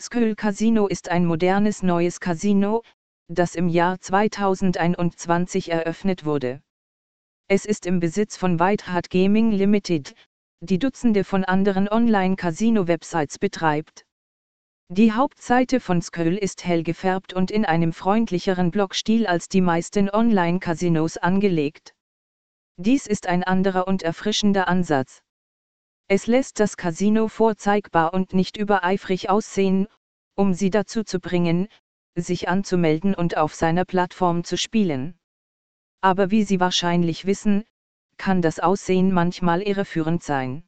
Skull Casino ist ein modernes neues Casino, das im Jahr 2021 eröffnet wurde. Es ist im Besitz von Whitehart Gaming Limited, die Dutzende von anderen Online-Casino-Websites betreibt. Die Hauptseite von Skull ist hell gefärbt und in einem freundlicheren Blockstil als die meisten Online-Casinos angelegt. Dies ist ein anderer und erfrischender Ansatz. Es lässt das Casino vorzeigbar und nicht übereifrig aussehen, um sie dazu zu bringen, sich anzumelden und auf seiner Plattform zu spielen. Aber wie Sie wahrscheinlich wissen, kann das Aussehen manchmal irreführend sein.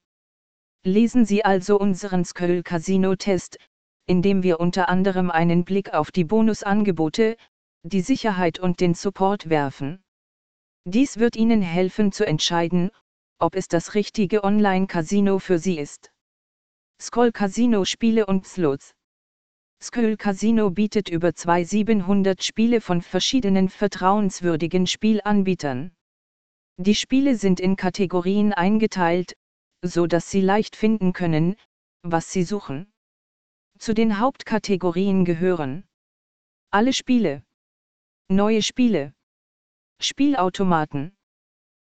Lesen Sie also unseren Skull Casino Test, in dem wir unter anderem einen Blick auf die Bonusangebote, die Sicherheit und den Support werfen. Dies wird Ihnen helfen zu entscheiden, ob es das richtige Online-Casino für Sie ist. Skoll Casino Spiele und Slots. Skoll Casino bietet über 2700 Spiele von verschiedenen vertrauenswürdigen Spielanbietern. Die Spiele sind in Kategorien eingeteilt, so dass Sie leicht finden können, was Sie suchen. Zu den Hauptkategorien gehören alle Spiele, neue Spiele, Spielautomaten,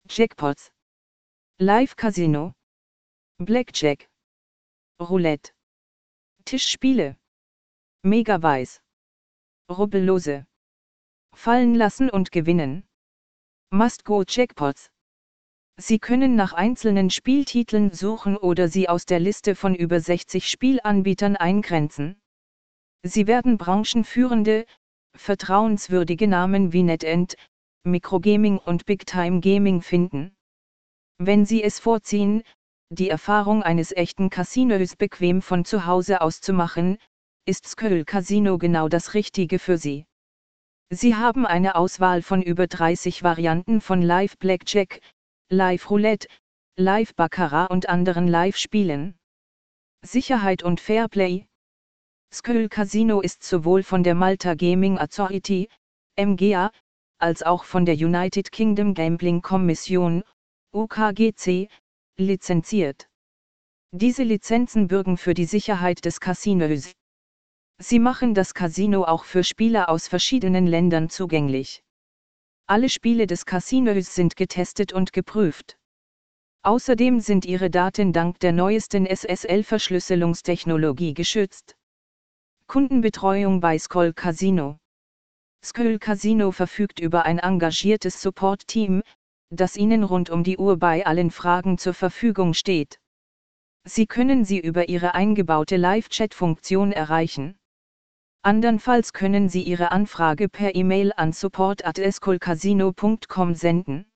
Jackpots, Live-Casino, Blackjack, Roulette, Tischspiele, Megaweiß, Rubbellose, Fallen lassen und gewinnen, Must-Go-Jackpots. Sie können nach einzelnen Spieltiteln suchen oder sie aus der Liste von über 60 Spielanbietern eingrenzen. Sie werden branchenführende, vertrauenswürdige Namen wie NetEnt, Microgaming und Big Time Gaming finden. Wenn Sie es vorziehen, die Erfahrung eines echten Casinos bequem von zu Hause aus zu machen, ist Skull Casino genau das Richtige für Sie. Sie haben eine Auswahl von über 30 Varianten von Live Blackjack, Live Roulette, Live Baccarat und anderen Live-Spielen. Sicherheit und Fairplay. Skull Casino ist sowohl von der Malta Gaming Authority, MGA, als auch von der United Kingdom Gambling Commission, UKGC, lizenziert. Diese Lizenzen bürgen für die Sicherheit des Casinos. Sie machen das Casino auch für Spieler aus verschiedenen Ländern zugänglich. Alle Spiele des Casinos sind getestet und geprüft. Außerdem sind ihre Daten dank der neuesten SSL-Verschlüsselungstechnologie geschützt. Kundenbetreuung bei Skoll Casino. Skoll Casino verfügt über ein engagiertes Support-Team, das Ihnen rund um die Uhr bei allen Fragen zur Verfügung steht. Sie können sie über Ihre eingebaute Live-Chat-Funktion erreichen. Andernfalls können Sie Ihre Anfrage per E-Mail an support.escolcasino.com senden.